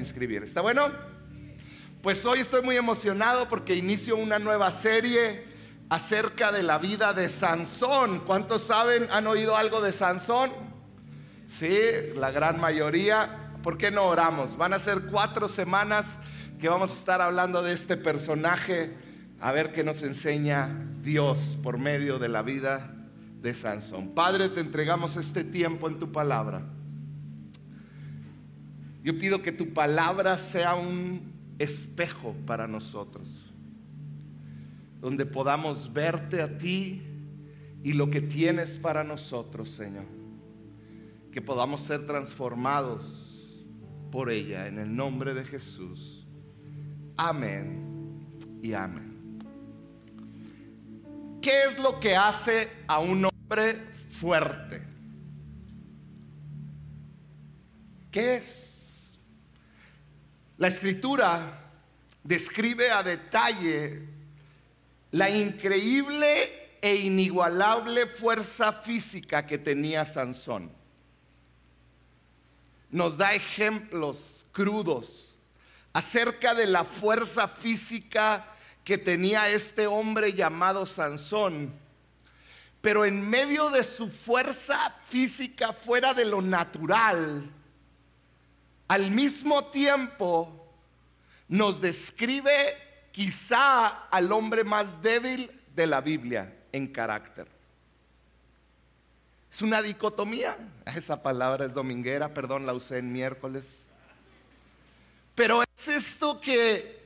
inscribir. ¿Está bueno? Pues hoy estoy muy emocionado porque inicio una nueva serie acerca de la vida de Sansón. ¿Cuántos saben, han oído algo de Sansón? Sí, la gran mayoría. ¿Por qué no oramos? Van a ser cuatro semanas que vamos a estar hablando de este personaje, a ver qué nos enseña Dios por medio de la vida de Sansón. Padre, te entregamos este tiempo en tu palabra. Yo pido que tu palabra sea un espejo para nosotros, donde podamos verte a ti y lo que tienes para nosotros, Señor. Que podamos ser transformados por ella en el nombre de Jesús. Amén y amén. ¿Qué es lo que hace a un hombre fuerte? ¿Qué es? La escritura describe a detalle la increíble e inigualable fuerza física que tenía Sansón. Nos da ejemplos crudos acerca de la fuerza física que tenía este hombre llamado Sansón. Pero en medio de su fuerza física fuera de lo natural, al mismo tiempo nos describe quizá al hombre más débil de la Biblia en carácter. Es una dicotomía. Esa palabra es dominguera, perdón, la usé en miércoles. Pero es esto que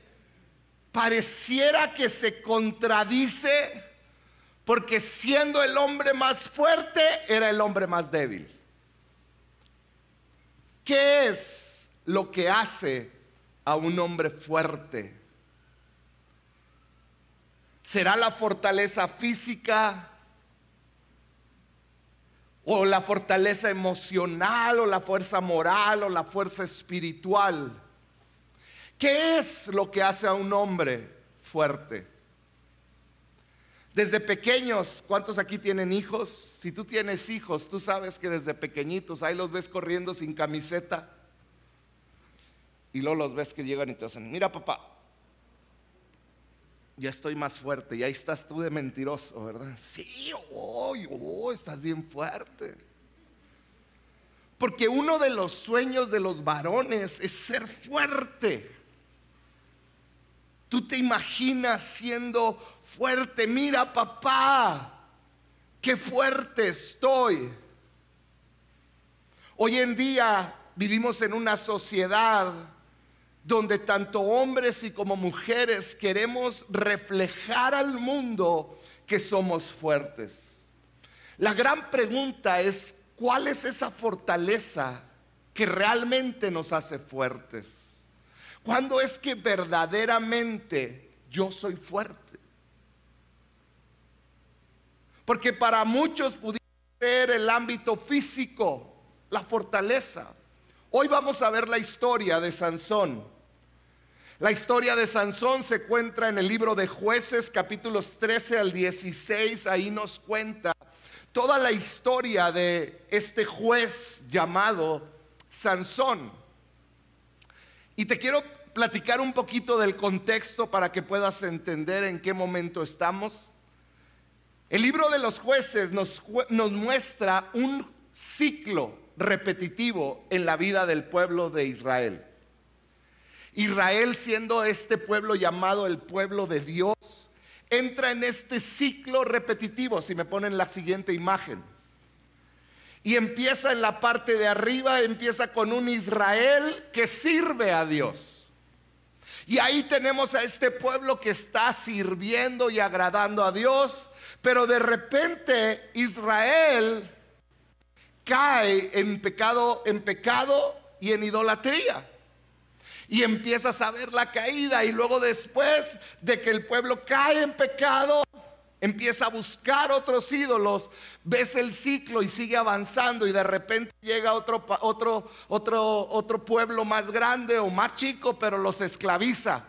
pareciera que se contradice porque siendo el hombre más fuerte era el hombre más débil. ¿Qué es lo que hace a un hombre fuerte. ¿Será la fortaleza física? ¿O la fortaleza emocional? ¿O la fuerza moral? ¿O la fuerza espiritual? ¿Qué es lo que hace a un hombre fuerte? Desde pequeños, ¿cuántos aquí tienen hijos? Si tú tienes hijos, tú sabes que desde pequeñitos ahí los ves corriendo sin camiseta y luego los ves que llegan y te dicen, mira papá, ya estoy más fuerte y ahí estás tú de mentiroso, ¿verdad? Sí, oh, oh, estás bien fuerte. Porque uno de los sueños de los varones es ser fuerte. Tú te imaginas siendo fuerte. Mira, papá, qué fuerte estoy. Hoy en día vivimos en una sociedad donde tanto hombres y como mujeres queremos reflejar al mundo que somos fuertes. La gran pregunta es, ¿cuál es esa fortaleza que realmente nos hace fuertes? ¿Cuándo es que verdaderamente yo soy fuerte? Porque para muchos pudiera ser el ámbito físico, la fortaleza. Hoy vamos a ver la historia de Sansón. La historia de Sansón se encuentra en el libro de jueces capítulos 13 al 16. Ahí nos cuenta toda la historia de este juez llamado Sansón. Y te quiero platicar un poquito del contexto para que puedas entender en qué momento estamos. El libro de los jueces nos, nos muestra un ciclo repetitivo en la vida del pueblo de Israel. Israel siendo este pueblo llamado el pueblo de Dios, entra en este ciclo repetitivo, si me ponen la siguiente imagen. Y empieza en la parte de arriba, empieza con un Israel que sirve a Dios. Y ahí tenemos a este pueblo que está sirviendo y agradando a Dios, pero de repente Israel cae en pecado, en pecado y en idolatría y empiezas a ver la caída y luego después de que el pueblo cae en pecado, empieza a buscar otros ídolos, ves el ciclo y sigue avanzando y de repente llega otro, otro, otro, otro pueblo más grande o más chico, pero los esclaviza.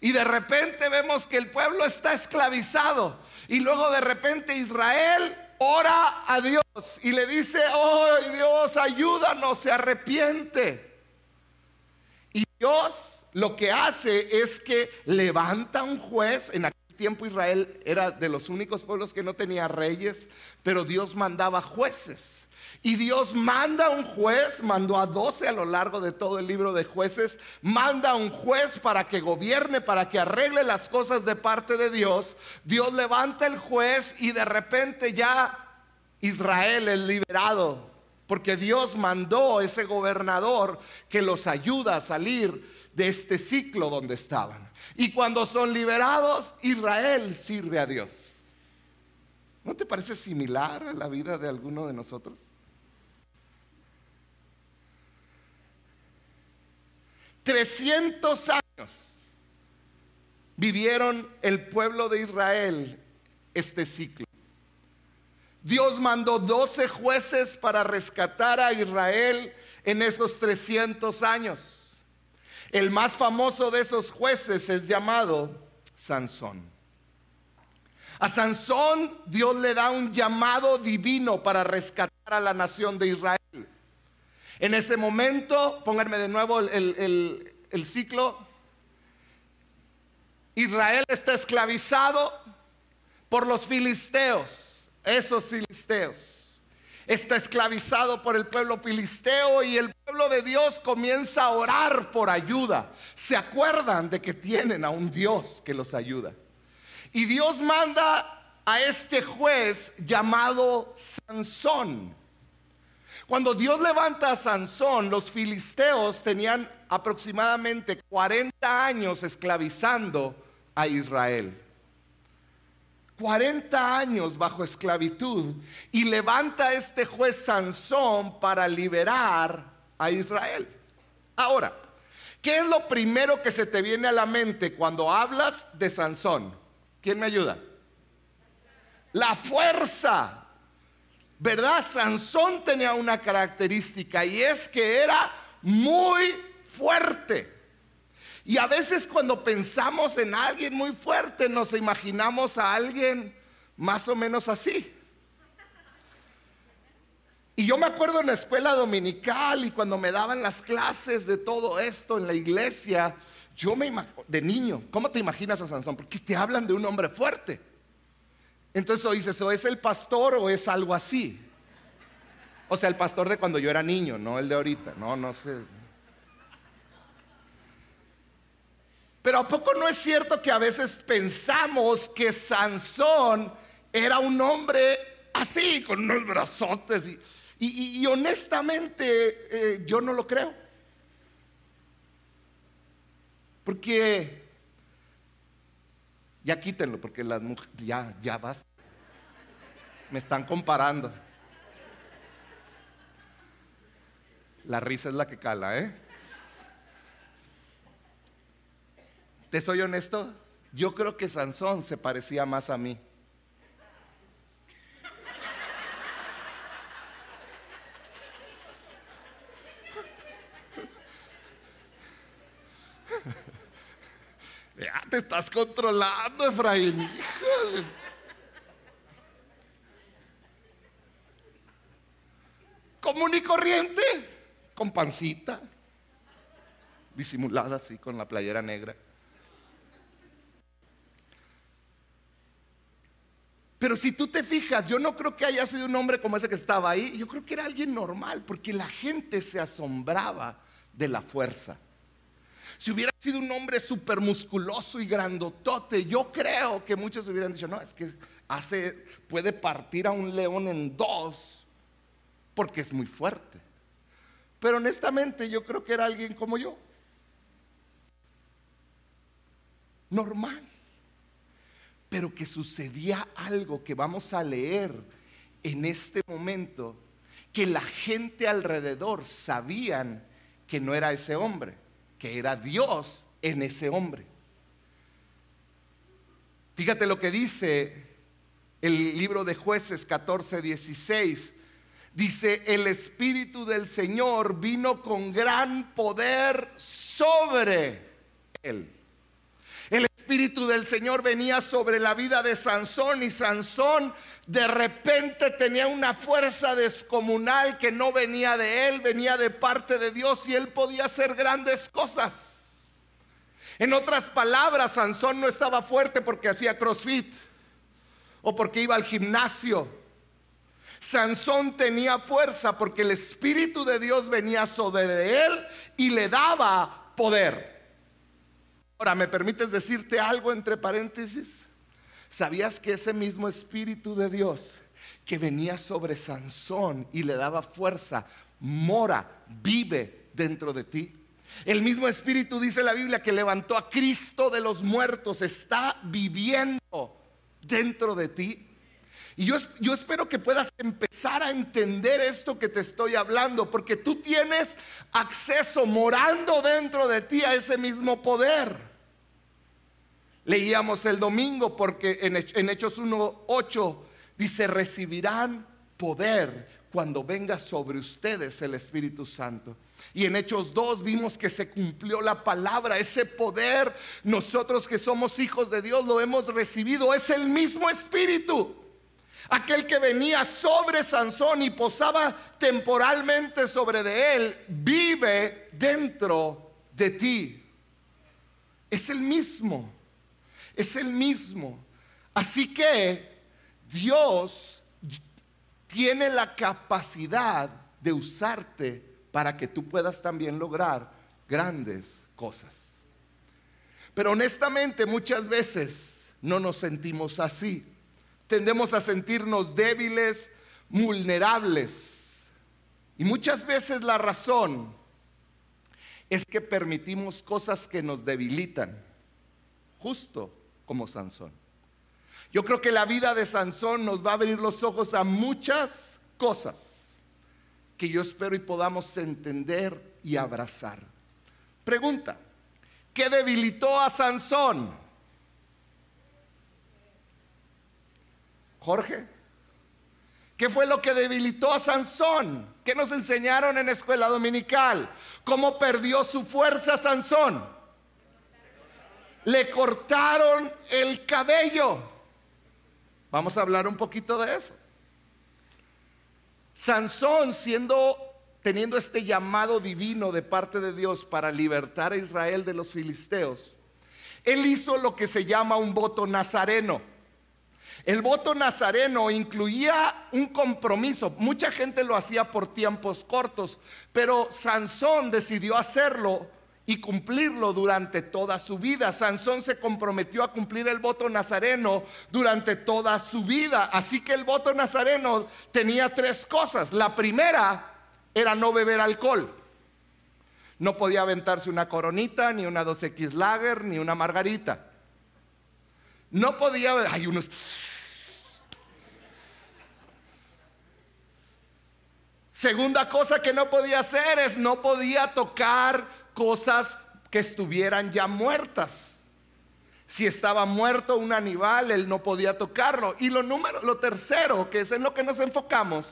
Y de repente vemos que el pueblo está esclavizado. Y luego de repente Israel ora a Dios y le dice, oh Dios, ayúdanos, se arrepiente. Dios lo que hace es que levanta un juez. En aquel tiempo Israel era de los únicos pueblos que no tenía reyes, pero Dios mandaba jueces. Y Dios manda a un juez, mandó a doce a lo largo de todo el libro de jueces, manda a un juez para que gobierne, para que arregle las cosas de parte de Dios. Dios levanta el juez y de repente ya Israel es liberado, porque Dios mandó a ese gobernador que los ayuda a salir de este ciclo donde estaban. Y cuando son liberados, Israel sirve a Dios. ¿No te parece similar a la vida de alguno de nosotros? 300 años vivieron el pueblo de Israel este ciclo. Dios mandó 12 jueces para rescatar a Israel en esos 300 años. El más famoso de esos jueces es llamado Sansón. A Sansón Dios le da un llamado divino para rescatar a la nación de Israel. En ese momento, pónganme de nuevo el, el ciclo, Israel está esclavizado por los filisteos, esos filisteos. Está esclavizado por el pueblo filisteo y el pueblo de Dios comienza a orar por ayuda. Se acuerdan de que tienen a un Dios que los ayuda. Y Dios manda a este juez llamado Sansón. Cuando Dios levanta a Sansón, los filisteos tenían aproximadamente 40 años esclavizando a Israel. 40 años bajo esclavitud y levanta a este juez Sansón para liberar a Israel. Ahora, ¿qué es lo primero que se te viene a la mente cuando hablas de Sansón? ¿Quién me ayuda? La fuerza, ¿verdad? Sansón tenía una característica y es que era muy fuerte. Y a veces cuando pensamos en alguien muy fuerte nos imaginamos a alguien más o menos así. Y yo me acuerdo en la escuela dominical y cuando me daban las clases de todo esto en la iglesia, yo me de niño, ¿cómo te imaginas a Sansón? Porque te hablan de un hombre fuerte. Entonces o dices, o es el pastor o es algo así. O sea, el pastor de cuando yo era niño, no el de ahorita. No, no sé. Pero ¿a poco no es cierto que a veces pensamos que Sansón era un hombre así, con unos brazotes? Y, honestamente eh, yo no lo creo. Porque ya quítenlo, porque las mujeres, ya, ya basta. Me están comparando. La risa es la que cala, ¿eh? Te soy honesto, yo creo que Sansón se parecía más a mí. Ya te estás controlando, Efraín. Común y corriente, con pancita, disimulada así con la playera negra. Pero si tú te fijas, yo no creo que haya sido un hombre como ese que estaba ahí, yo creo que era alguien normal, porque la gente se asombraba de la fuerza. Si hubiera sido un hombre súper musculoso y grandotote, yo creo que muchos hubieran dicho, no, es que hace, puede partir a un león en dos porque es muy fuerte. Pero honestamente yo creo que era alguien como yo. Normal. Pero que sucedía algo que vamos a leer en este momento, que la gente alrededor sabían que no era ese hombre que era Dios en ese hombre. Fíjate lo que dice el libro de jueces 14, 16. Dice, el Espíritu del Señor vino con gran poder sobre él. Espíritu del Señor venía sobre la vida de Sansón y Sansón de repente tenía una fuerza descomunal que no venía de él, venía de parte de Dios y él podía hacer grandes cosas. En otras palabras, Sansón no estaba fuerte porque hacía crossfit o porque iba al gimnasio. Sansón tenía fuerza porque el Espíritu de Dios venía sobre él y le daba poder. Ahora, ¿me permites decirte algo entre paréntesis? ¿Sabías que ese mismo Espíritu de Dios que venía sobre Sansón y le daba fuerza, mora, vive dentro de ti? El mismo Espíritu dice la Biblia que levantó a Cristo de los muertos, está viviendo dentro de ti. Y yo, yo, espero que puedas empezar a entender esto que te estoy hablando, porque tú tienes acceso morando dentro de ti a ese mismo poder. Leíamos el domingo porque en, Hechos 1.8 dice, recibirán poder cuando venga sobre ustedes el Espíritu Santo. Y en Hechos 2 vimos que se cumplió la palabra, ese poder, nosotros que somos hijos de Dios lo hemos recibido, es el mismo Espíritu. Aquel que venía sobre Sansón y posaba temporalmente sobre de él, vive dentro de ti. Es el mismo, es el mismo. Así que Dios tiene la capacidad de usarte para que tú puedas también lograr grandes cosas. Pero honestamente muchas veces no nos sentimos así. Tendemos a sentirnos débiles, vulnerables. Y muchas veces la razón es que permitimos cosas que nos debilitan, justo como Sansón. Yo creo que la vida de Sansón nos va a abrir los ojos a muchas cosas que yo espero y podamos entender y abrazar. Pregunta, ¿qué debilitó a Sansón? Jorge, ¿qué fue lo que debilitó a Sansón? ¿Qué nos enseñaron en escuela dominical? ¿Cómo perdió su fuerza Sansón? Le cortaron el cabello. Vamos a hablar un poquito de eso. Sansón siendo teniendo este llamado divino de parte de Dios para libertar a Israel de los filisteos, él hizo lo que se llama un voto nazareno. El voto nazareno incluía un compromiso. Mucha gente lo hacía por tiempos cortos, pero Sansón decidió hacerlo y cumplirlo durante toda su vida. Sansón se comprometió a cumplir el voto nazareno durante toda su vida. Así que el voto nazareno tenía tres cosas. La primera era no beber alcohol. No podía aventarse una coronita, ni una 2X Lager, ni una margarita. No podía, hay unos... Segunda cosa que no podía hacer es no podía tocar cosas que estuvieran ya muertas. Si estaba muerto un animal, él no podía tocarlo. Y lo, número, lo tercero, que es en lo que nos enfocamos,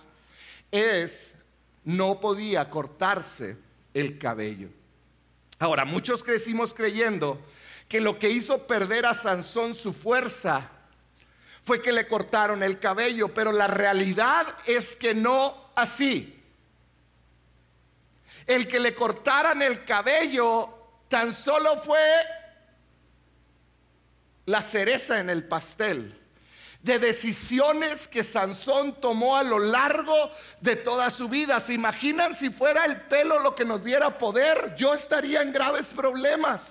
es no podía cortarse el cabello. Ahora, muchos crecimos creyendo que lo que hizo perder a Sansón su fuerza fue que le cortaron el cabello, pero la realidad es que no así el que le cortaran el cabello tan solo fue la cereza en el pastel de decisiones que Sansón tomó a lo largo de toda su vida. ¿Se imaginan si fuera el pelo lo que nos diera poder? Yo estaría en graves problemas.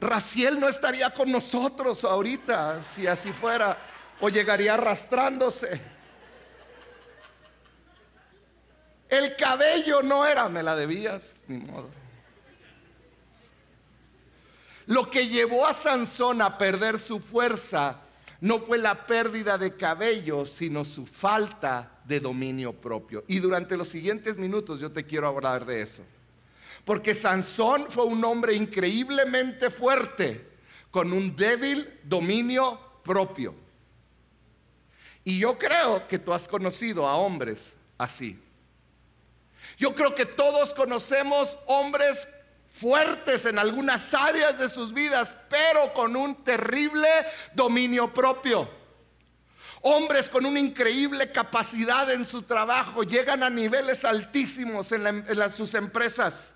Raciel no estaría con nosotros ahorita si así fuera o llegaría arrastrándose. El cabello no era, me la debías, ni modo. Lo que llevó a Sansón a perder su fuerza no fue la pérdida de cabello, sino su falta de dominio propio. Y durante los siguientes minutos yo te quiero hablar de eso. Porque Sansón fue un hombre increíblemente fuerte, con un débil dominio propio. Y yo creo que tú has conocido a hombres así. Yo creo que todos conocemos hombres fuertes en algunas áreas de sus vidas, pero con un terrible dominio propio. Hombres con una increíble capacidad en su trabajo, llegan a niveles altísimos en, sus empresas.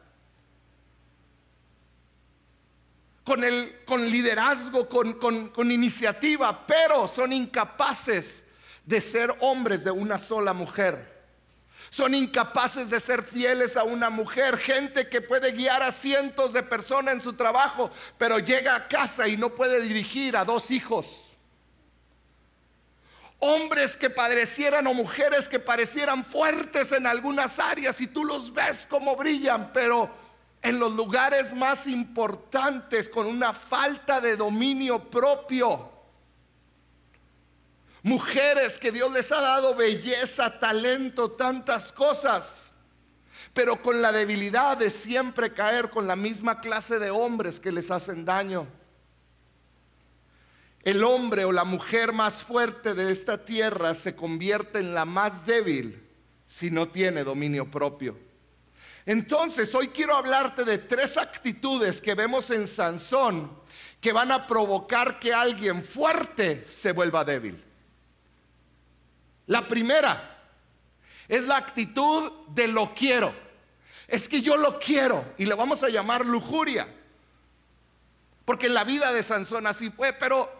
con, el, con liderazgo, con, con, con iniciativa, pero son incapaces de ser hombres de una sola mujer. Son incapaces de ser fieles a una mujer, gente que puede guiar a cientos de personas en su trabajo, pero llega a casa y no puede dirigir a dos hijos. Hombres que padecieran o mujeres que parecieran fuertes en algunas áreas y tú los ves como brillan, pero en los lugares más importantes con una falta de dominio propio. Mujeres que Dios les ha dado belleza, talento, tantas cosas, pero con la debilidad de siempre caer con la misma clase de hombres que les hacen daño. El hombre o la mujer más fuerte de esta tierra se convierte en la más débil si no tiene dominio propio. Entonces, hoy quiero hablarte de tres actitudes que vemos en Sansón que van a provocar que alguien fuerte se vuelva débil. La primera es la actitud de lo quiero. Es que yo lo quiero y le vamos a llamar lujuria. Porque en la vida de Sansón así fue, pero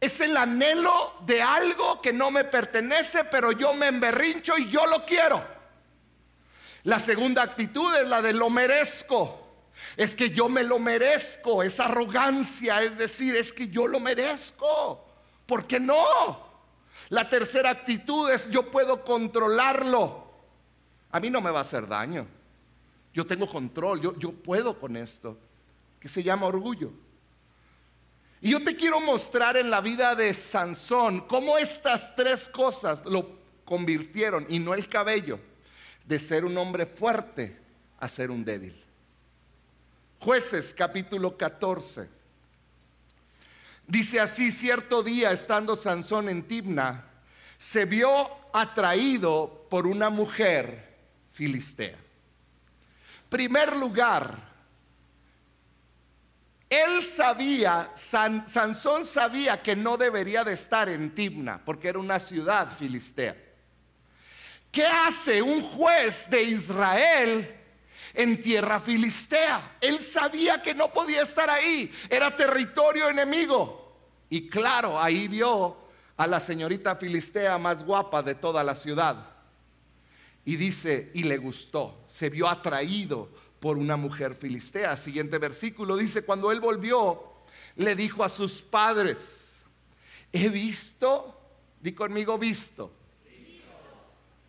es el anhelo de algo que no me pertenece, pero yo me emberrincho y yo lo quiero. La segunda actitud es la de lo merezco. Es que yo me lo merezco, es arrogancia, es decir, es que yo lo merezco. ¿Por qué no? La tercera actitud es yo puedo controlarlo. A mí no me va a hacer daño. Yo tengo control, yo, yo puedo con esto, que se llama orgullo. Y yo te quiero mostrar en la vida de Sansón cómo estas tres cosas lo convirtieron, y no el cabello, de ser un hombre fuerte a ser un débil. Jueces capítulo 14. Dice así, cierto día estando Sansón en Tibna, se vio atraído por una mujer filistea. Primer lugar, él sabía, Sansón sabía que no debería de estar en Tibna, porque era una ciudad filistea. ¿Qué hace un juez de Israel en tierra filistea? Él sabía que no podía estar ahí, era territorio enemigo. Y claro, ahí vio a la señorita filistea más guapa de toda la ciudad. Y dice, y le gustó, se vio atraído por una mujer filistea. Siguiente versículo dice, cuando él volvió, le dijo a sus padres, he visto, di conmigo visto,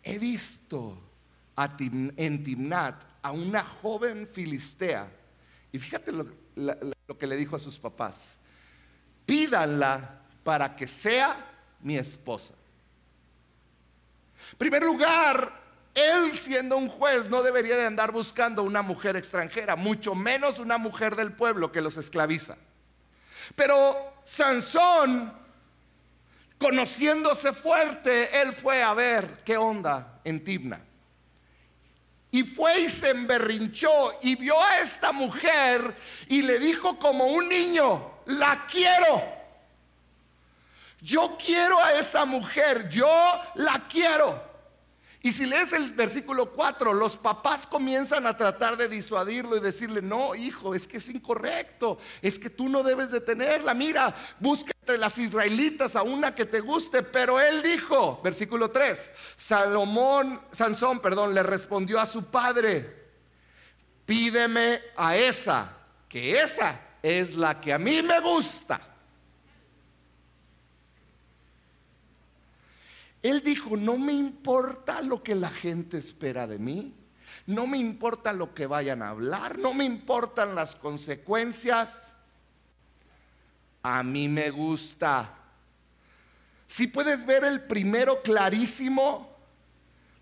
he visto en Timnat a una joven filistea. Y fíjate lo, lo que le dijo a sus papás. Pídanla para que sea mi esposa. En primer lugar, él siendo un juez no debería de andar buscando una mujer extranjera, mucho menos una mujer del pueblo que los esclaviza. Pero Sansón Conociéndose fuerte, él fue a ver qué onda en Tibna. Y fue y se emberrinchó y vio a esta mujer y le dijo como un niño, la quiero. Yo quiero a esa mujer, yo la quiero. Y si lees el versículo 4, los papás comienzan a tratar de disuadirlo y decirle, no, hijo, es que es incorrecto, es que tú no debes de tenerla. Mira, busca entre las israelitas a una que te guste. Pero él dijo, versículo 3, Salomón, Sansón, perdón, le respondió a su padre, pídeme a esa, que esa es la que a mí me gusta. Él dijo, no me importa lo que la gente espera de mí, no me importa lo que vayan a hablar, no me importan las consecuencias. A mí me gusta. Si puedes ver el primero clarísimo,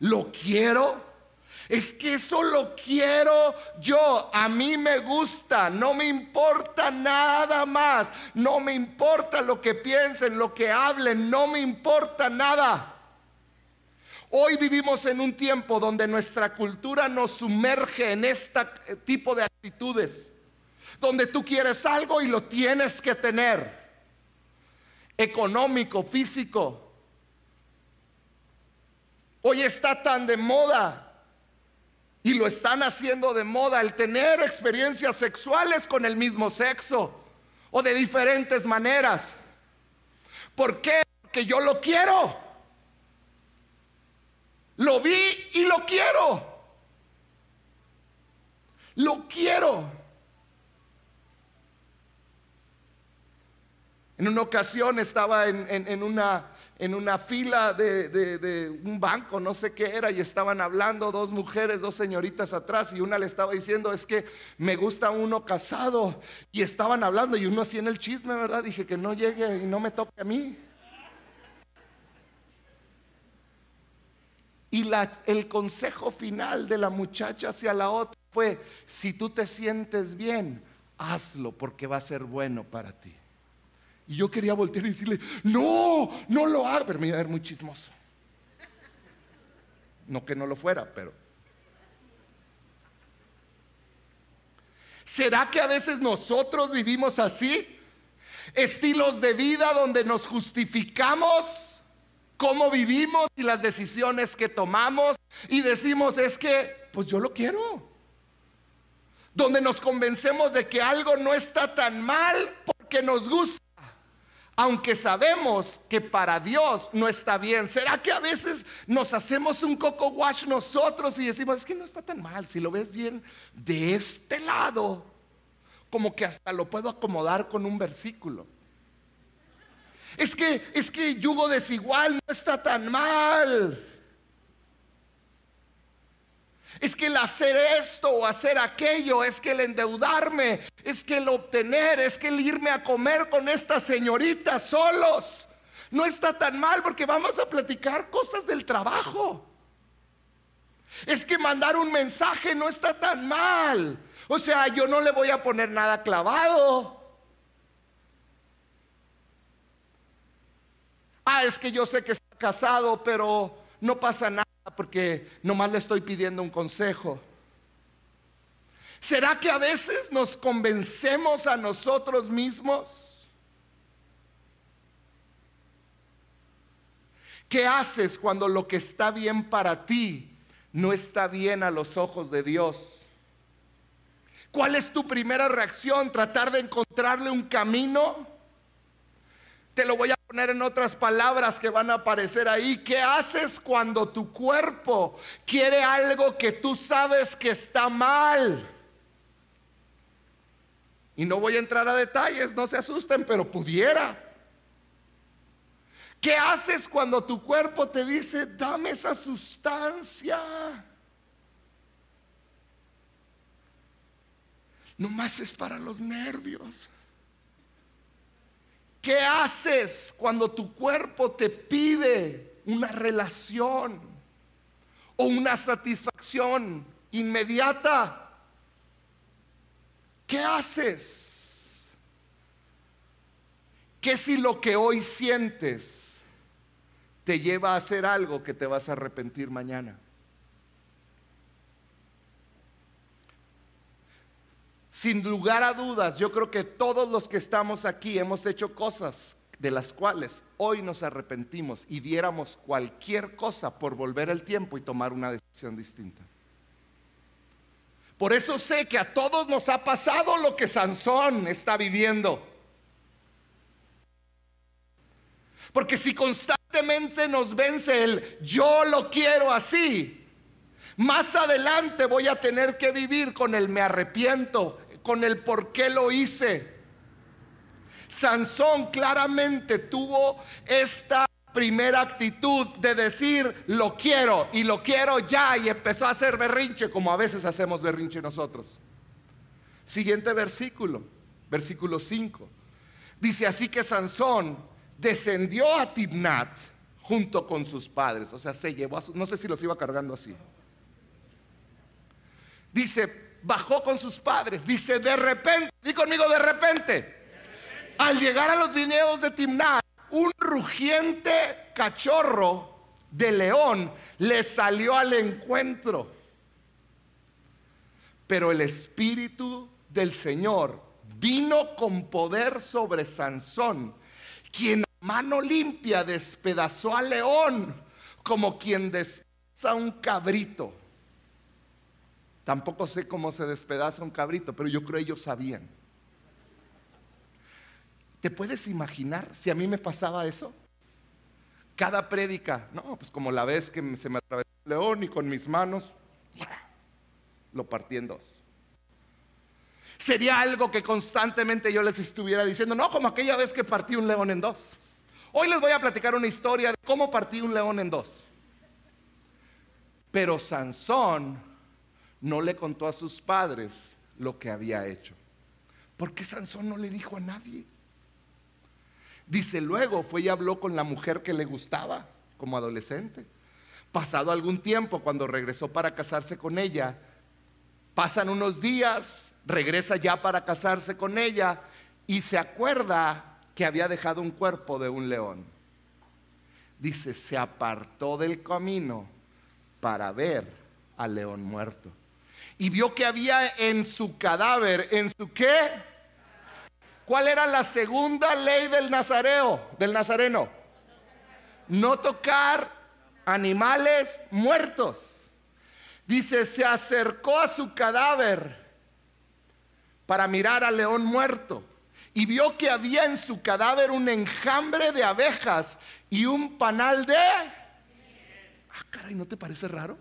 lo quiero. Es que eso lo quiero yo, a mí me gusta, no me importa nada más, no me importa lo que piensen, lo que hablen, no me importa nada. Hoy vivimos en un tiempo donde nuestra cultura nos sumerge en este tipo de actitudes, donde tú quieres algo y lo tienes que tener, económico, físico. Hoy está tan de moda Y lo están haciendo de moda el tener experiencias sexuales con el mismo sexo o de diferentes maneras. ¿Por qué? Porque yo lo quiero. Lo vi y lo quiero. Lo quiero. En una ocasión estaba en, una, en una, fila de, un banco, no sé qué era, y estaban hablando dos mujeres, dos señoritas atrás, y una le estaba diciendo, es que me gusta uno casado, y estaban hablando, y uno así en el chisme, ¿verdad? Dije que no llegue y no me toque a mí. Y el consejo final de la muchacha hacia la otra fue, si tú te sientes bien, hazlo porque va a ser bueno para ti. Y yo quería voltear y decirle, no, no lo haga, pero me iba a ver muy chismoso. No que no lo fuera, pero... ¿Será que a veces nosotros vivimos así? Estilos de vida donde nos justificamos cómo vivimos y las decisiones que tomamos y decimos es que, pues yo lo quiero. Donde nos convencemos de que algo no está tan mal porque nos gusta aunque sabemos que para Dios no está bien. ¿Será que a veces nos hacemos un coco wash nosotros y decimos, es que no está tan mal, si lo ves bien de este lado, como que hasta lo puedo acomodar con un versículo? Es que es que yugo desigual no está tan mal. Es que el hacer esto o hacer aquello, es que el endeudarme, es que el obtener, es que el irme a comer con esta señorita solos. No está tan mal porque vamos a platicar cosas del trabajo. Es que mandar un mensaje no está tan mal. O sea, yo no le voy a poner nada clavado. Ah, es que yo sé que está casado, pero no pasa nada porque nomás le estoy pidiendo un consejo. ¿Será que a veces nos convencemos a nosotros mismos? ¿Qué haces cuando lo que está bien para ti no está bien a los ojos de Dios? ¿Cuál es tu primera reacción? ¿Tratar de encontrarle un camino? Te lo voy a poner en otras palabras que van a aparecer ahí. ¿Qué haces cuando tu cuerpo quiere algo que tú sabes que está mal? Y no voy a entrar a detalles, no se asusten, pero pudiera. ¿Qué haces cuando tu cuerpo te dice, dame esa sustancia? Nomás es para los nervios. ¿Qué haces cuando tu cuerpo te pide una relación o una satisfacción inmediata? ¿Qué haces? ¿Qué si lo que hoy sientes te lleva a hacer algo que te vas a arrepentir mañana? Sin lugar a dudas, yo creo que todos los que estamos aquí hemos hecho cosas de las cuales hoy nos arrepentimos y diéramos cualquier cosa por volver el tiempo y tomar una decisión distinta. Por eso sé que a todos nos ha pasado lo que Sansón está viviendo. Porque si constantemente nos vence el yo lo quiero así, más adelante voy a tener que vivir con el me arrepiento, con el por qué lo hice. Sansón claramente tuvo esta primera actitud de decir lo quiero y lo quiero ya y empezó a hacer berrinche como a veces hacemos berrinche nosotros. Siguiente versículo, versículo 5. Dice así que Sansón descendió a Tibnat junto con sus padres, o sea, se llevó a no sé si los iba cargando así. Dice, bajó con sus padres. Dice, de repente, di conmigo, de repente. Al llegar a los viñedos de Timnat, un rugiente cachorro de león le salió al encuentro. Pero el espíritu del Señor vino con poder sobre Sansón, quien a mano limpia despedazó al león como quien despedaza un cabrito. Tampoco sé cómo se despedaza un cabrito, pero yo creo ellos sabían. ¿Te puedes imaginar si a mí me pasaba eso? Cada prédica, no, pues como la vez que se me atravesó el león y con mis manos lo partí en dos. Sería algo que constantemente yo les estuviera diciendo, no, como aquella vez que partí un león en dos. Hoy les voy a platicar una historia de cómo partí un león en dos. Pero Sansón no le contó a sus padres lo que había hecho. Porque Sansón no le dijo a nadie. Dice, luego fue y habló con la mujer que le gustaba como adolescente. Pasado algún tiempo, cuando regresó para casarse con ella, pasan unos días, regresa ya para casarse con ella y se acuerda que había dejado un cuerpo de un león. Dice, se apartó del camino para ver al león muerto. Y vio que había en su cadáver, en su qué? ¿Cuál era la segunda ley del nazareo, del nazareno? No tocar animales muertos. Dice, se acercó a su cadáver para mirar al león muerto y vio que había en su cadáver un enjambre de abejas y un panal de... Ah, caray, ¿no te parece raro?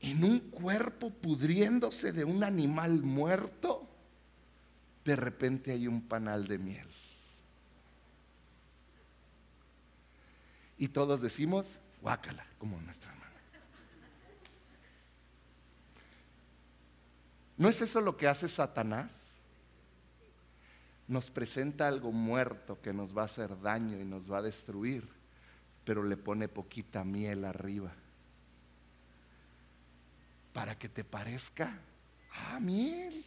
En un cuerpo pudriéndose de un animal muerto de repente hay un panal de miel. Y todos decimos, guácala, como nuestra hermana. ¿No es eso lo que hace Satanás? Nos presenta algo muerto que nos va a hacer daño y nos va a destruir, pero le pone poquita miel arriba. Para que te parezca, ah, miel.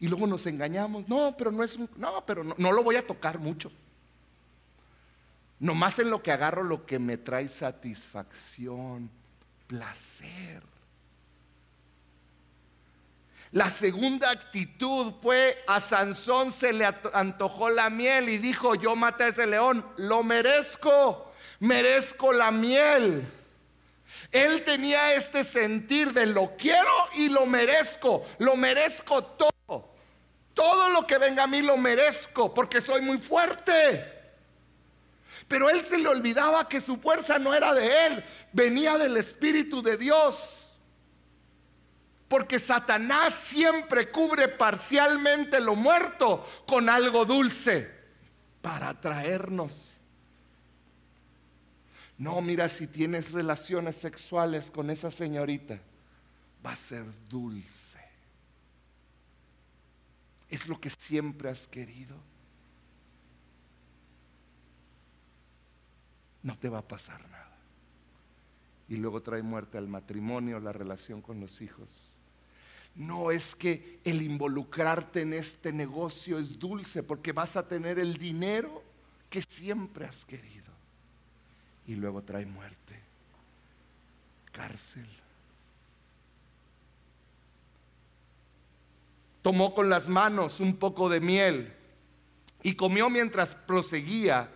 Y luego nos engañamos. No, pero no es un, no, pero no, no lo voy a tocar mucho. Nomás en lo que agarro lo que me trae satisfacción, placer. La segunda actitud fue a Sansón se le antojó la miel y dijo, yo maté a ese león, lo merezco, merezco la miel. Él tenía este sentir de lo quiero y lo merezco, lo merezco todo. Todo lo que venga a mí lo merezco porque soy muy fuerte. Pero él se le olvidaba que su fuerza no era de él, venía del Espíritu de Dios. Porque Satanás siempre cubre parcialmente lo muerto con algo dulce para atraernos. No, mira, si tienes relaciones sexuales con esa señorita, va a ser dulce es lo que siempre has querido, no te va a pasar nada. Y luego trae muerte al matrimonio, la relación con los hijos. No es que el involucrarte en este negocio es dulce porque vas a tener el dinero que siempre has querido. Y luego trae muerte, cárcel, tomó con las manos un poco de miel y comió mientras proseguía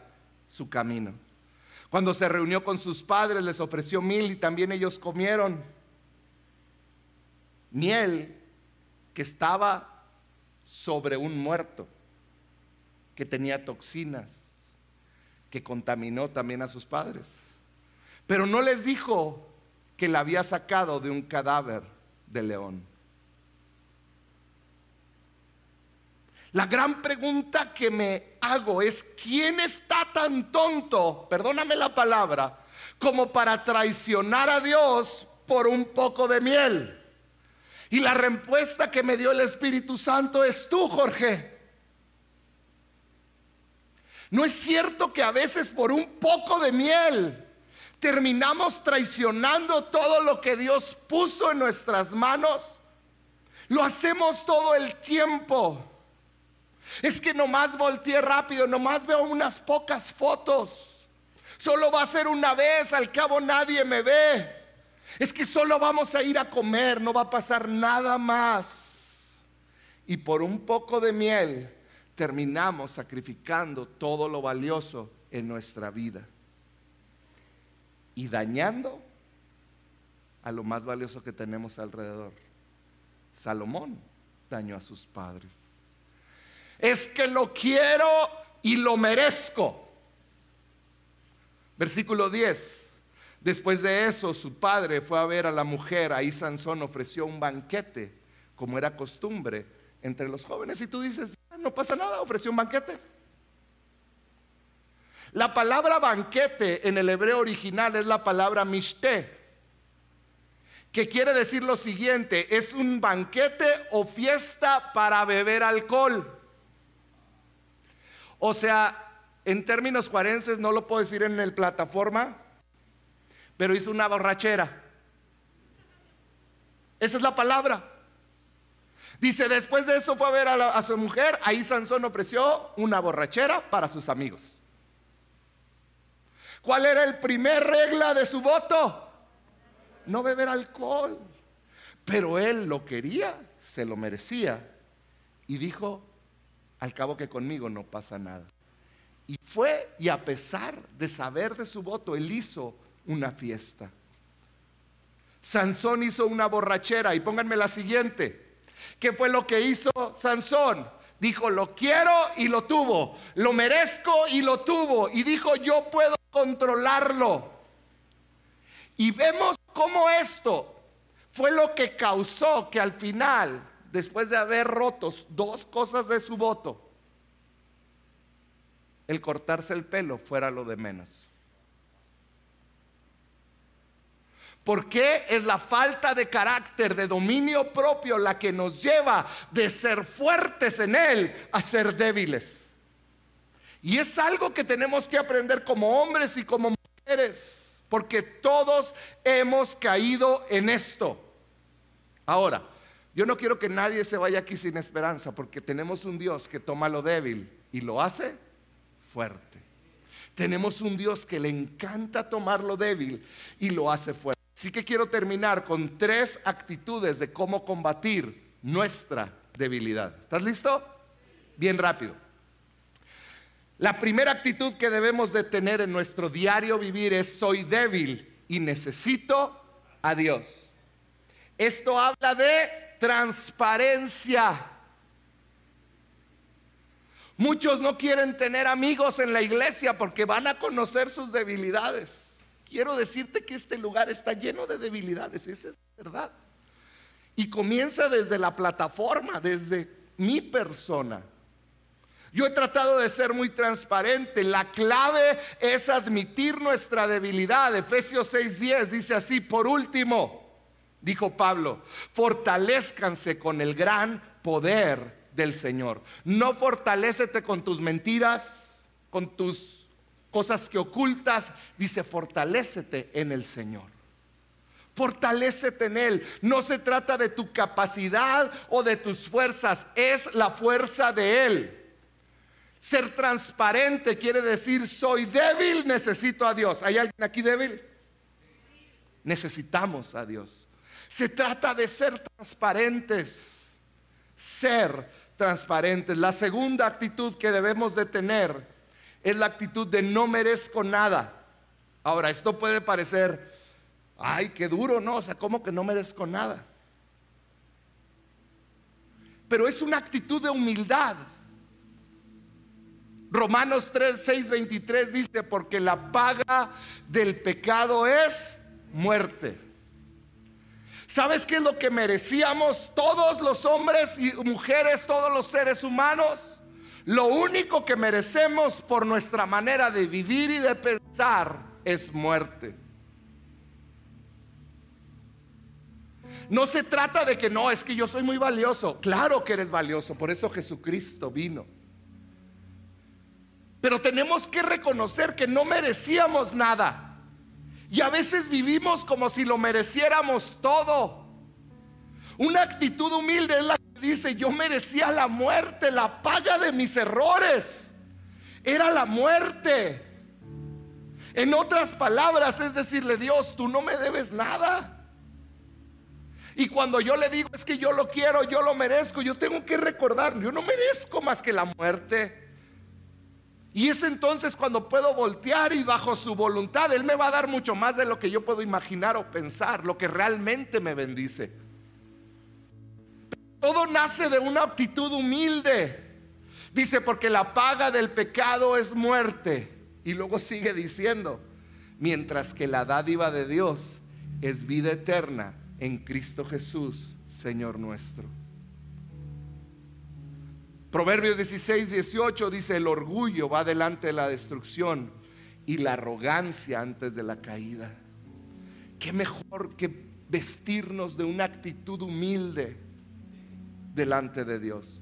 su camino. Cuando se reunió con sus padres les ofreció miel y también ellos comieron miel que estaba sobre un muerto, que tenía toxinas, que contaminó también a sus padres. Pero no les dijo que la había sacado de un cadáver de león. La gran pregunta que me hago es, ¿quién está tan tonto, perdóname la palabra, como para traicionar a Dios por un poco de miel? Y la respuesta que me dio el Espíritu Santo es tú, Jorge. ¿No es cierto que a veces por un poco de miel terminamos traicionando todo lo que Dios puso en nuestras manos? Lo hacemos todo el tiempo. Es que nomás volteé rápido, nomás veo unas pocas fotos. Solo va a ser una vez, al cabo nadie me ve. Es que solo vamos a ir a comer, no va a pasar nada más. Y por un poco de miel terminamos sacrificando todo lo valioso en nuestra vida. Y dañando a lo más valioso que tenemos alrededor. Salomón dañó a sus padres. Es que lo quiero y lo merezco. Versículo 10. Después de eso, su padre fue a ver a la mujer. Ahí Sansón ofreció un banquete, como era costumbre entre los jóvenes. Y tú dices, no pasa nada, ofreció un banquete. La palabra banquete en el hebreo original es la palabra mishte, que quiere decir lo siguiente, es un banquete o fiesta para beber alcohol. O sea, en términos cuarenses no lo puedo decir en el plataforma, pero hizo una borrachera. Esa es la palabra. Dice, después de eso fue a ver a, su mujer, ahí Sansón ofreció una borrachera para sus amigos. ¿Cuál era el primer regla de su voto? No beber alcohol. Pero él lo quería, se lo merecía. Y dijo, al cabo que conmigo no pasa nada. Y fue, y a pesar de saber de su voto, él hizo una fiesta. Sansón hizo una borrachera. Y pónganme la siguiente. ¿Qué fue lo que hizo Sansón? Dijo, lo quiero y lo tuvo. Lo merezco y lo tuvo. Y dijo, yo puedo controlarlo. Y vemos cómo esto fue lo que causó que al final, después de haber rotos dos cosas de su voto, el cortarse el pelo fuera lo de menos. ¿Por qué es la falta de carácter, de dominio propio, la que nos lleva de ser fuertes en Él a ser débiles? Y es algo que tenemos que aprender como hombres y como mujeres, porque todos hemos caído en esto. Ahora, yo no quiero que nadie se vaya aquí sin esperanza, porque tenemos un Dios que toma lo débil y lo hace fuerte. Tenemos un Dios que le encanta tomar lo débil y lo hace fuerte. Así que quiero terminar con tres actitudes de cómo combatir nuestra debilidad. ¿Estás listo? Bien rápido. La primera actitud que debemos de tener en nuestro diario vivir es soy débil y necesito a Dios. Esto habla de transparencia. Muchos no quieren tener amigos en la iglesia porque van a conocer sus debilidades. Quiero decirte que este lugar está lleno de debilidades, esa es verdad. Y comienza desde la plataforma, desde mi persona. Yo he tratado de ser muy transparente. La clave es admitir nuestra debilidad. Efesios 6:10 dice así, por último, dijo Pablo, fortalezcanse con el gran poder del Señor. No fortalecete con tus mentiras, con tus cosas que ocultas. Dice, fortalecete en el Señor. Fortalecete en Él. No se trata de tu capacidad o de tus fuerzas, es la fuerza de Él. Ser transparente quiere decir soy débil, necesito a Dios. ¿Hay alguien aquí débil? Necesitamos a Dios. Se trata de ser transparentes. Ser transparentes. La segunda actitud que debemos de tener es la actitud de no merezco nada. Ahora, esto puede parecer, ay, qué duro, ¿no? O sea, ¿cómo que no merezco nada? Pero es una actitud de humildad. Romanos 3, 6, 23 dice, porque la paga del pecado es muerte. ¿Sabes qué es lo que merecíamos todos los hombres y mujeres, todos los seres humanos? Lo único que merecemos por nuestra manera de vivir y de pensar es muerte. No se trata de que no, es que yo soy muy valioso. Claro que eres valioso, por eso Jesucristo vino. Pero tenemos que reconocer que no merecíamos nada. Y a veces vivimos como si lo mereciéramos todo. Una actitud humilde es la dice, yo merecía la muerte, la paga de mis errores. Era la muerte. En otras palabras, es decirle, Dios, tú no me debes nada. Y cuando yo le digo, es que yo lo quiero, yo lo merezco, yo tengo que recordar, yo no merezco más que la muerte. Y es entonces cuando puedo voltear y bajo su voluntad, Él me va a dar mucho más de lo que yo puedo imaginar o pensar, lo que realmente me bendice. Todo nace de una actitud humilde. Dice, porque la paga del pecado es muerte. Y luego sigue diciendo, mientras que la dádiva de Dios es vida eterna en Cristo Jesús, Señor nuestro. Proverbios 16, 18 dice, el orgullo va delante de la destrucción y la arrogancia antes de la caída. Qué mejor que vestirnos de una actitud humilde delante de Dios.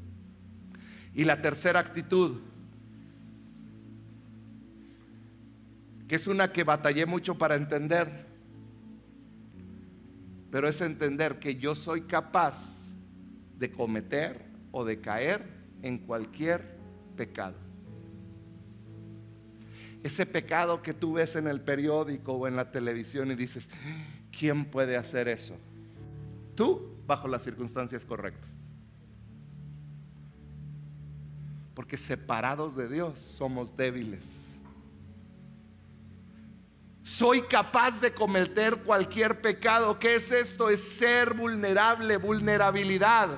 Y la tercera actitud, que es una que batallé mucho para entender, pero es entender que yo soy capaz de cometer o de caer en cualquier pecado. Ese pecado que tú ves en el periódico o en la televisión y dices, ¿quién puede hacer eso? Tú, bajo las circunstancias correctas. Porque separados de Dios somos débiles. Soy capaz de cometer cualquier pecado. ¿Qué es esto? Es ser vulnerable, vulnerabilidad.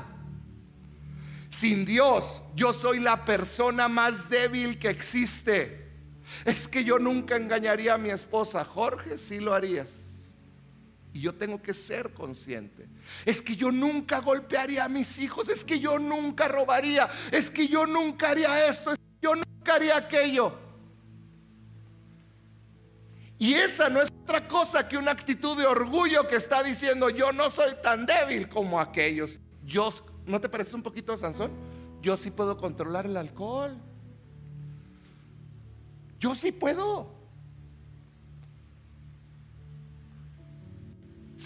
Sin Dios, yo soy la persona más débil que existe. Es que yo nunca engañaría a mi esposa. Jorge, sí lo harías. Y yo tengo que ser consciente. Es que yo nunca golpearía a mis hijos. Es que yo nunca robaría. Es que yo nunca haría esto. Es que yo nunca haría aquello. Y esa no es otra cosa que una actitud de orgullo que está diciendo yo no soy tan débil como aquellos. Yo ¿No te parece un poquito Sansón? Yo sí puedo controlar el alcohol. Yo sí puedo.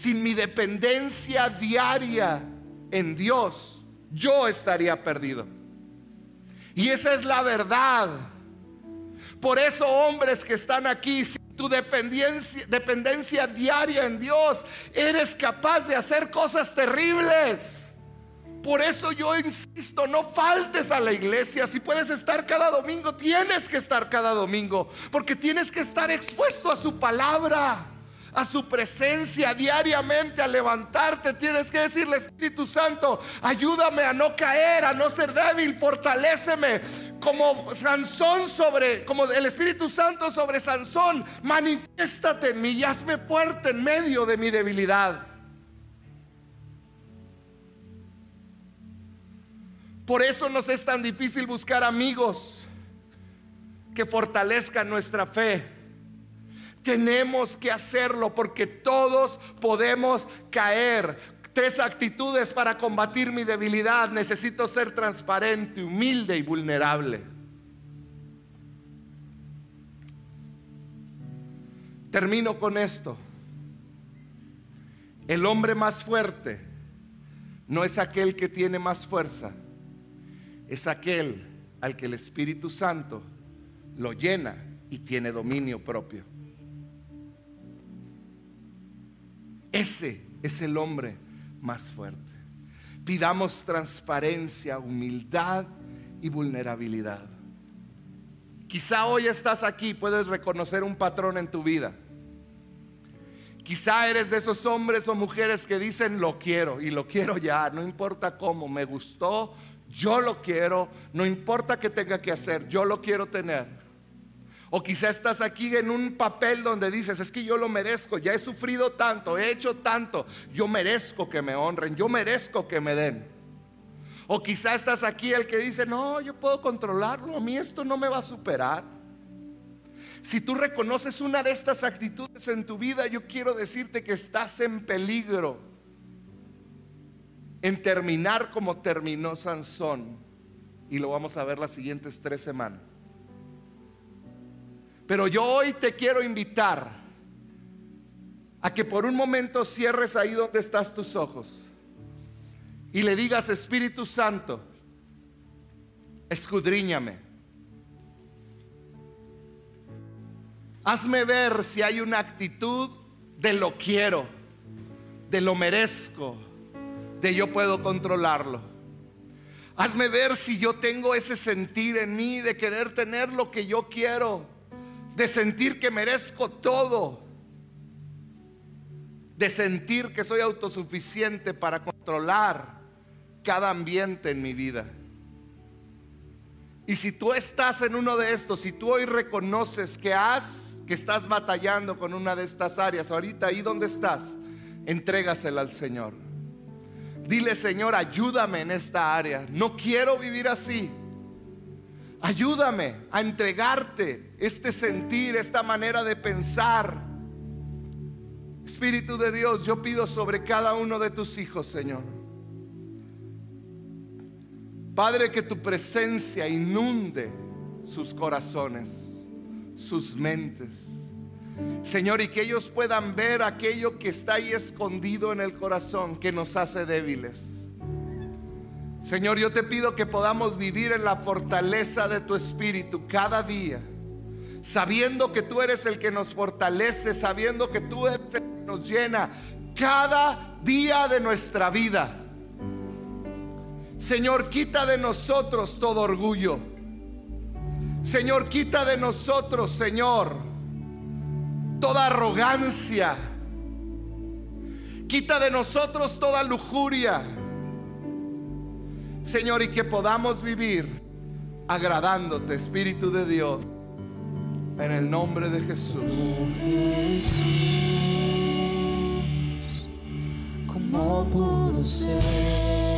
Sin mi dependencia diaria en Dios, yo estaría perdido. Y esa es la verdad. Por eso hombres que están aquí, sin tu dependencia, dependencia diaria en Dios, eres capaz de hacer cosas terribles. Por eso yo insisto, no faltes a la iglesia. Si puedes estar cada domingo, tienes que estar cada domingo. Porque tienes que estar expuesto a su palabra, a su presencia diariamente, a levantarte. Tienes que decirle, Espíritu Santo, ayúdame a no caer, a no ser débil, fortaléceme. Como Sansón sobre, como el Espíritu Santo sobre Sansón, manifiéstate en mí y hazme fuerte en medio de mi debilidad. Por eso nos es tan difícil buscar amigos que fortalezcan nuestra fe. Tenemos que hacerlo porque todos podemos caer. Tres actitudes para combatir mi debilidad. Necesito ser transparente, humilde y vulnerable. Termino con esto. El hombre más fuerte no es aquel que tiene más fuerza es aquel al que el Espíritu Santo lo llena y tiene dominio propio. Ese es el hombre más fuerte. Pidamos transparencia, humildad y vulnerabilidad. Quizá hoy estás aquí, puedes reconocer un patrón en tu vida. Quizá eres de esos hombres o mujeres que dicen lo quiero y lo quiero ya, no importa cómo, me gustó, yo lo quiero, no importa qué tenga que hacer, yo lo quiero tener. O quizá estás aquí en un papel donde dices, es que yo lo merezco, ya he sufrido tanto, he hecho tanto, yo merezco que me honren, yo merezco que me den. O quizá estás aquí el que dice, no, yo puedo controlarlo, a mí esto no me va a superar. Si tú reconoces una de estas actitudes en tu vida, yo quiero decirte que estás en peligro en terminar como terminó Sansón. Y lo vamos a ver las siguientes tres semanas. Pero yo hoy te quiero invitar a que por un momento cierres ahí donde estás tus ojos y le digas, Espíritu Santo, escudriñame. Hazme ver si hay una actitud de lo quiero, de lo merezco, de yo puedo controlarlo. Hazme ver si yo tengo ese sentir en mí de querer tener lo que yo quiero, de sentir que merezco todo, de sentir que soy autosuficiente para controlar cada ambiente en mi vida. Y si tú estás en uno de estos, si tú hoy reconoces que has, que estás batallando con una de estas áreas, ahorita ahí donde estás, entrégasela al Señor. Dile, Señor, ayúdame en esta área. No quiero vivir así. Ayúdame a entregarte este sentir, esta manera de pensar. Espíritu de Dios, yo pido sobre cada uno de tus hijos, Señor. Padre, que tu presencia inunde sus corazones, sus mentes. Señor, y que ellos puedan ver aquello que está ahí escondido en el corazón que nos hace débiles. Señor, yo te pido que podamos vivir en la fortaleza de tu espíritu cada día, sabiendo que tú eres el que nos fortalece, sabiendo que tú eres el que nos llena cada día de nuestra vida. Señor, quita de nosotros todo orgullo. Señor, quita de nosotros, Señor, toda arrogancia. Quita de nosotros toda lujuria. Señor, y que podamos vivir agradándote, Espíritu de Dios, en el nombre de Jesús. Jesús, ¿cómo ser?